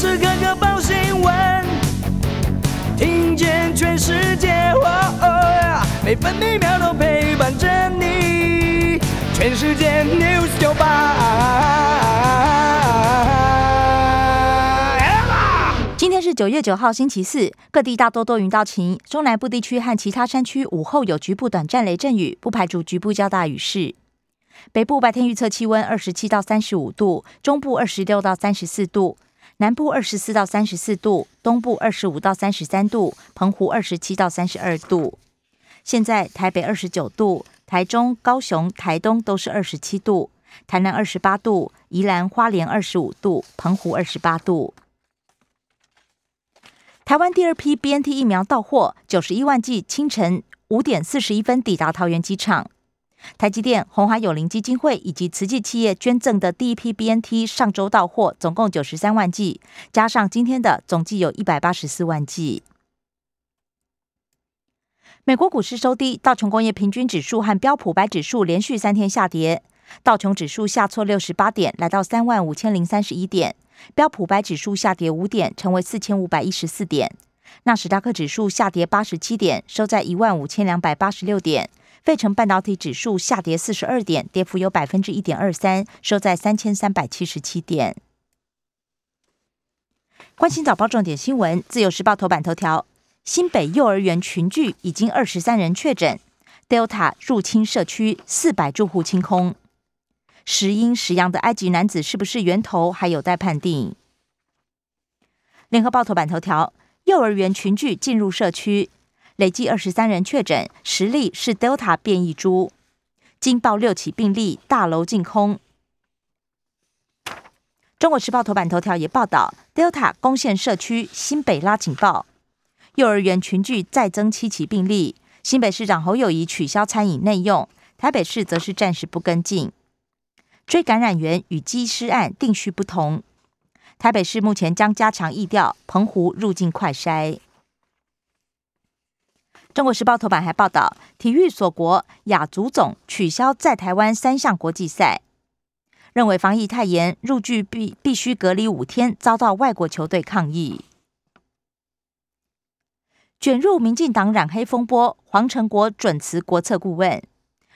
时刻刻报新闻，听见全世界，每分每秒都陪伴着你。全世界 news 九八。今天是九月九号，星期四，各地大多多云到晴，中南部地区和其他山区午后有局部短暂雷阵雨，不排除局部较大雨势。北部白天预测气温二十七到三十五度，中部二十六到三十四度，南部二十四到三十四度，东部二十五到三十三度，澎湖二十七到三十二度。现在台北二十九度，台中、高雄、台东都是二十七度，台南二十八度，宜兰花莲二十五度，澎湖二十八度。台湾第二批 BNT 疫苗到货，九十一万剂，清晨五点四十一分抵达桃园机场。台积电、红华友邻基金会以及慈济企业捐赠的第一批 BNT 上周到货，总共九十三万剂，加上今天的总计有一百八十四万剂。美国股市收低，道琼工业平均指数和标普白指数连续三天下跌，道琼指数下挫六十八点，来到三万五千零三十一点；标普白指数下跌五点，成为四千五百一十四点；纳斯达克指数下跌八十七点，收在一万五千两百八十六点。费城半导体指数下跌四十二点，跌幅有百分之一点二三，收在三千三百七十七点。关心早报重点新闻，自由时报头版头条：新北幼儿园群聚已经二十三人确诊，Delta 入侵社区，四百住户清空。时阴时阳的埃及男子是不是源头，还有待判定。联合报头版头条：幼儿园群聚进入社区。累计二十三人确诊，十例是 Delta 变异株。惊爆六起病例，大楼净空。中国时报头版头条也报道，Delta 攻陷社区，新北拉警报，幼儿园群聚再增七起病例。新北市长侯友谊取消餐饮内用，台北市则是暂时不跟进。追感染源与机师案定序不同，台北市目前将加强疫调，澎湖入境快筛。中国时报头版还报道，体育锁国，亚足总取消在台湾三项国际赛，认为防疫太严，入境必必须隔离五天，遭到外国球队抗议。卷入民进党染黑风波，黄成国准辞国策顾问，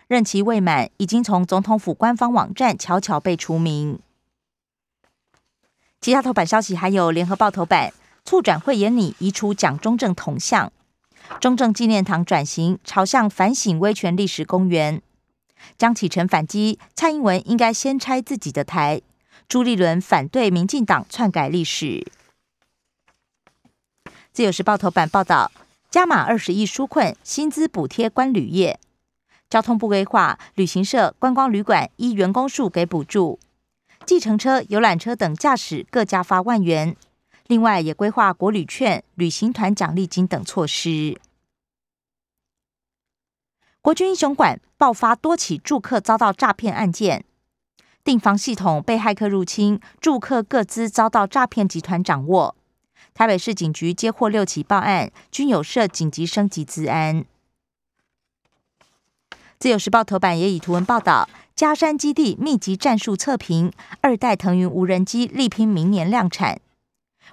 任期未满，已经从总统府官方网站悄悄被除名。其他头版消息还有联合报头版，促转会演拟移除蒋中正铜像。中正纪念堂转型朝向反省威权历史公园，江启臣反击蔡英文应该先拆自己的台，朱立伦反对民进党篡改历史。自由时报头版报道，加码二十亿纾困，薪资补贴官旅业，交通部规划旅行社、观光旅馆依员工数给补助，计程车、游览车等驾驶各加发万元。另外，也规划国旅券、旅行团奖励金等措施。国军英雄馆爆发多起住客遭到诈骗案件，订房系统被骇客入侵，住客各资遭到诈骗集团掌握。台北市警局接获六起报案，均有涉紧急升级治安。自由时报头版也以图文报道，嘉山基地密集战术测评，二代腾云无人机力拼明年量产。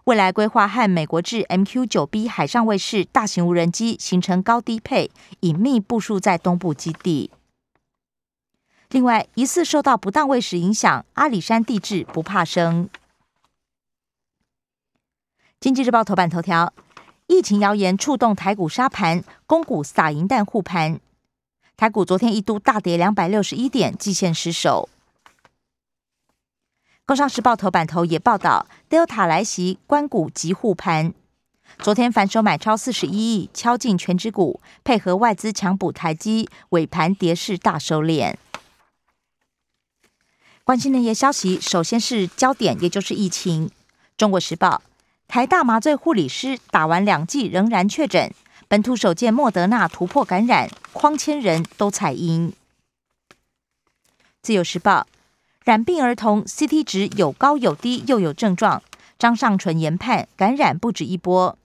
未来规划和美国制 MQ 九 B 海上卫士大型无人机形成高低配，隐秘部署在东部基地。另外，疑似受到不当卫士影响，阿里山地质不怕生。经济日报头版头条：疫情谣言触动台股沙盘，公股撒银弹护盘。台股昨天一度大跌两百六十一点，季线失守。工商时报头版头也报道，Delta 来袭，关谷急护盘。昨天反手买超四十一亿，敲进全指股，配合外资强补台积，尾盘跌势大收敛。关心那些消息，首先是焦点，也就是疫情。中国时报，台大麻醉护理师打完两剂仍然确诊，本土首见莫德纳突破感染，匡千人都采阴。自由时报。染病儿童 CT 值有高有低，又有症状。张尚纯研判感染不止一波。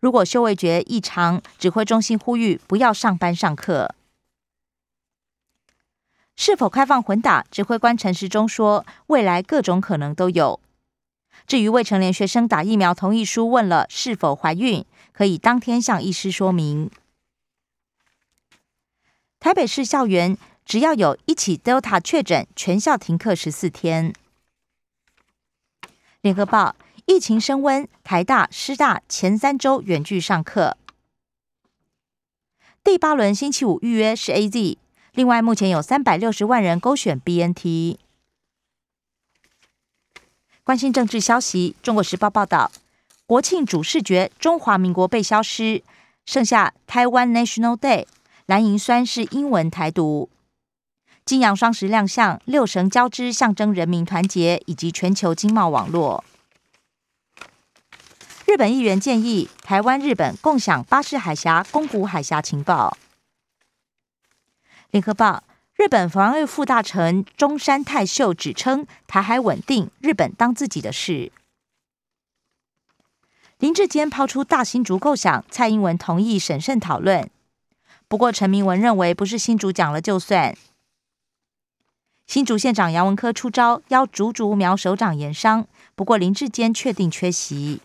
如果嗅味觉异常，指挥中心呼吁不要上班上课。是否开放混打？指挥官陈时中说，未来各种可能都有。至于未成年学生打疫苗同意书，问了是否怀孕，可以当天向医师说明。台北市校园只要有一起 Delta 确诊，全校停课十四天。联合报疫情升温，台大、师大前三周远距上课。第八轮星期五预约是 A Z，另外目前有三百六十万人勾选 B N T。关心政治消息，《中国时报》报道，国庆主视觉中华民国被消失，剩下台湾 National Day。蓝银酸是英文台独。金阳双十亮相，六神交织，象征人民团结以及全球经贸网络。日本议员建议台湾、日本共享巴士海峡、宫古海峡情报。联合报：日本防卫副大臣中山泰秀指称，台海稳定，日本当自己的事。林志坚抛出大新竹构想，蔡英文同意审慎讨论。不过，陈明文认为不是新竹讲了就算。新竹县长杨文科出招，邀竹竹苗首长研商。不过林志坚确定缺席。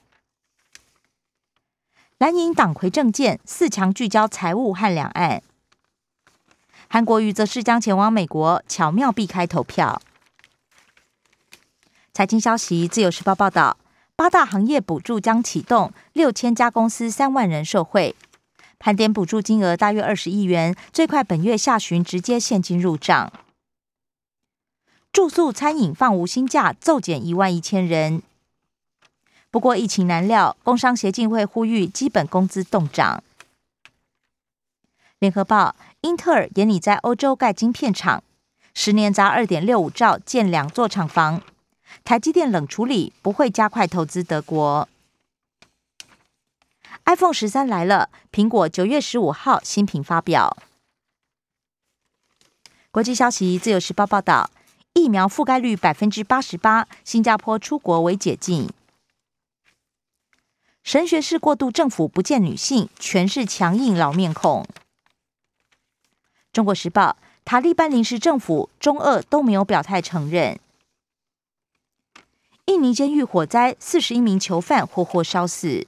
蓝营党魁政见四强聚焦财务和两岸。韩国瑜则是将前往美国，巧妙避开投票。财经消息，自由时报报道，八大行业补助将启动，六千家公司三万人受惠。盘点补助金额大约二十亿元，最快本月下旬直接现金入账。住宿餐饮放无薪假，骤减一万一千人。不过疫情难料，工商协进会呼吁基本工资动涨。联合报：英特尔也拟在欧洲盖晶片厂，十年砸二点六五兆建两座厂房。台积电冷处理不会加快投资德国。iPhone 十三来了，苹果九月十五号新品发表。国际消息，自由时报报道，疫苗覆盖率百分之八十八，新加坡出国为解禁。神学式过渡政府不见女性，全是强硬老面孔。中国时报，塔利班临时政府中俄都没有表态承认。印尼监狱火灾，四十一名囚犯活活烧死。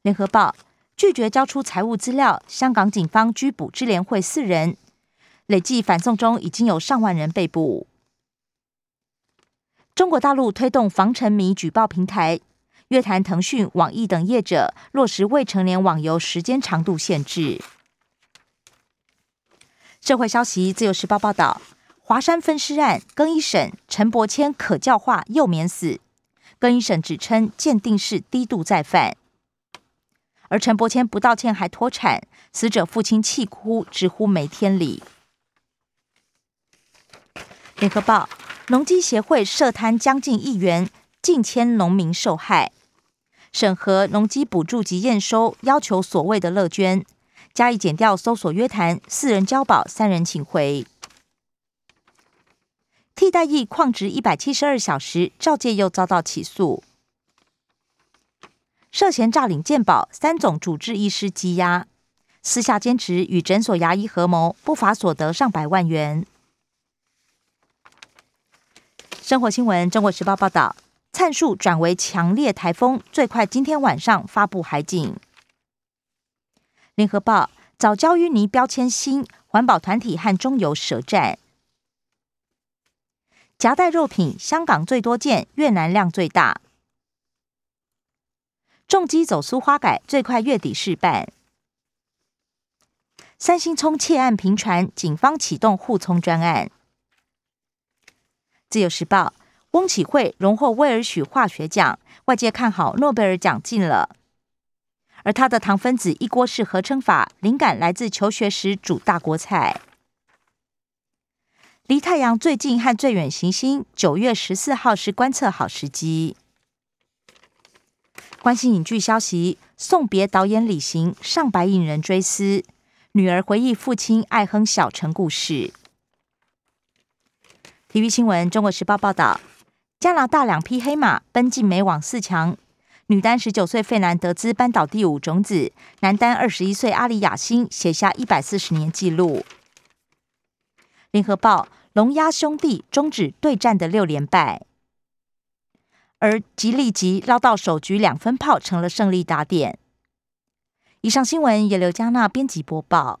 联合报拒绝交出财务资料，香港警方拘捕支联会四人，累计反送中已经有上万人被捕。中国大陆推动防沉迷举报平台，约谈腾讯、网易等业者，落实未成年网游时间长度限制。社会消息，自由时报报道，华山分尸案更一审，陈伯谦可教化又免死，更一审指称鉴定是低度再犯。而陈伯谦不道歉还脱产，死者父亲气哭，直呼没天理。联合报农机协会涉贪将近亿元，近千农民受害。审核农机补助及验收，要求所谓的乐捐，加以减掉搜索约谈，四人交保，三人请回。替代役旷职一百七十二小时，赵介又遭到起诉。涉嫌诈领健保，三总主治医师羁押，私下兼职与诊所牙医合谋，不法所得上百万元。生活新闻，《中国时报》报道，灿树转为强烈台风，最快今天晚上发布海警。联合报早教淤泥标签新，环保团体和中油舌战。夹带肉品，香港最多件，越南量最大。重机走私花改最快月底试办。三星葱窃案频传，警方启动互葱专案。自由时报，翁启惠荣获威尔许化学奖，外界看好诺贝尔奖进了。而他的糖分子一锅式合成法，灵感来自求学时煮大锅菜。离太阳最近和最远行星，九月十四号是观测好时机。关心影剧消息，送别导演李行，上百影人追思，女儿回忆父亲爱哼小城故事。体育新闻，《中国时报》报道，加拿大两匹黑马奔进美网四强，女单十九岁费南德兹扳倒第五种子，男单二十一岁阿里亚辛写下一百四十年纪录。联合报，龙鸭兄弟终止对战的六连败。而吉利吉捞到首局两分炮，成了胜利打点。以上新闻由刘嘉娜编辑播报。